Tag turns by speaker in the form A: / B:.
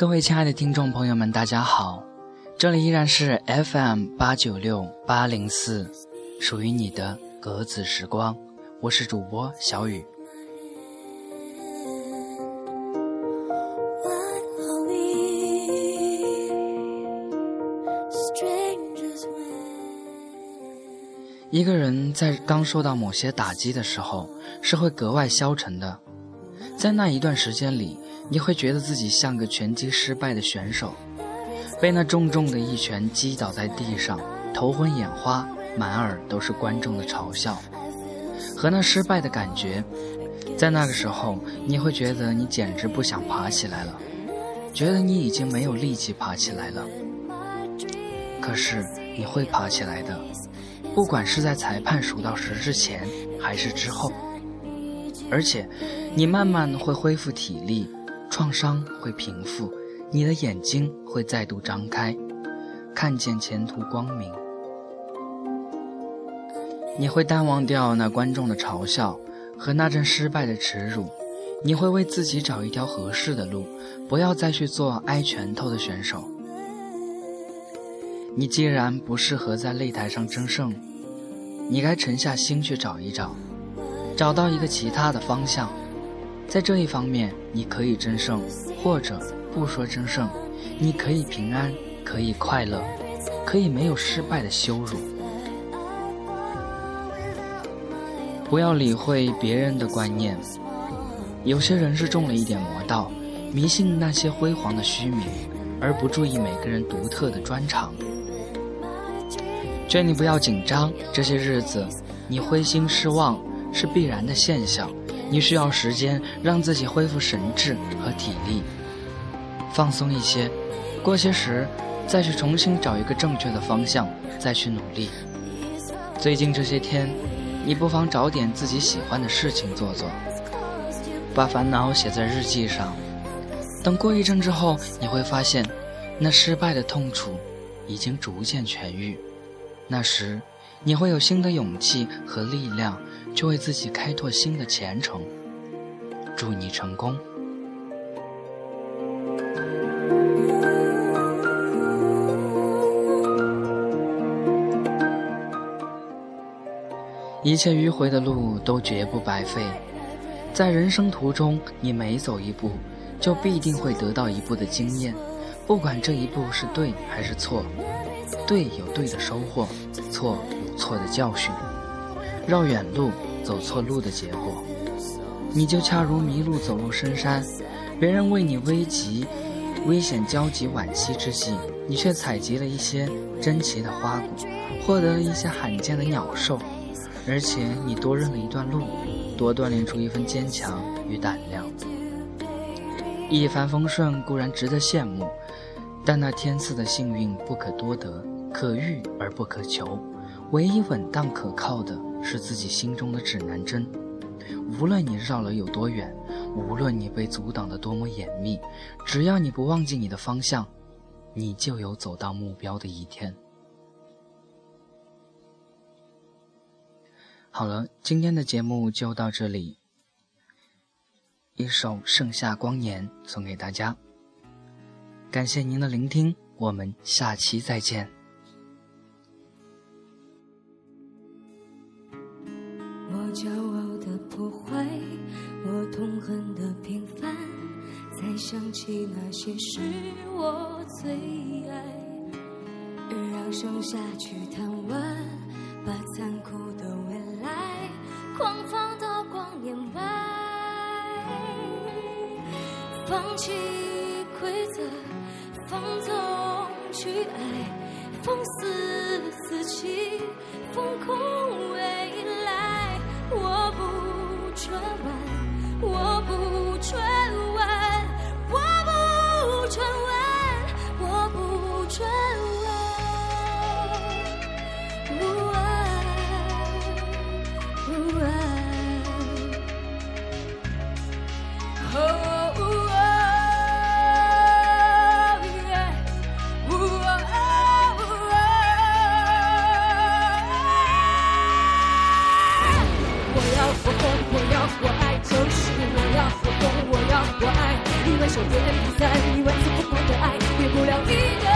A: 各位亲爱的听众朋友们，大家好，这里依然是 FM 八九六八零四，属于你的格子时光，我是主播小雨。一个人在刚受到某些打击的时候，是会格外消沉的。在那一段时间里，你会觉得自己像个拳击失败的选手，被那重重的一拳击倒在地上，头昏眼花，满耳都是观众的嘲笑和那失败的感觉。在那个时候，你会觉得你简直不想爬起来了，觉得你已经没有力气爬起来了。可是你会爬起来的。不管是在裁判数到十之前，还是之后，而且，你慢慢会恢复体力，创伤会平复，你的眼睛会再度张开，看见前途光明。你会淡忘掉那观众的嘲笑和那阵失败的耻辱，你会为自己找一条合适的路，不要再去做挨拳头的选手。你既然不适合在擂台上争胜，你该沉下心去找一找，找到一个其他的方向，在这一方面你可以争胜，或者不说争胜，你可以平安，可以快乐，可以没有失败的羞辱。不要理会别人的观念，有些人是中了一点魔道，迷信那些辉煌的虚名，而不注意每个人独特的专长。劝你不要紧张，这些日子你灰心失望是必然的现象。你需要时间让自己恢复神智和体力，放松一些，过些时再去重新找一个正确的方向，再去努力。最近这些天，你不妨找点自己喜欢的事情做做，把烦恼写在日记上。等过一阵之后，你会发现，那失败的痛楚已经逐渐痊愈。那时，你会有新的勇气和力量，去为自己开拓新的前程。祝你成功！一切迂回的路都绝不白费，在人生途中，你每走一步，就必定会得到一步的经验，不管这一步是对还是错。对有对的收获，错有错的教训。绕远路，走错路的结果，你就恰如迷路走入深山，别人为你危急、危险交集惋惜之际，你却采集了一些珍奇的花果，获得了一些罕见的鸟兽，而且你多认了一段路，多锻炼出一份坚强与胆量。一帆风顺固然值得羡慕，但那天赐的幸运不可多得。可遇而不可求，唯一稳当可靠的是自己心中的指南针。无论你绕了有多远，无论你被阻挡的多么严密，只要你不忘记你的方向，你就有走到目标的一天。好了，今天的节目就到这里。一首《盛夏光年》送给大家，感谢您的聆听，我们下期再见。
B: 想起那些是我最爱，让盛夏去贪玩，把残酷的未来狂放到光年外。放弃规则，放纵去爱，放肆自己，疯狂一万首歌的比赛一万次疯狂的爱变不了你的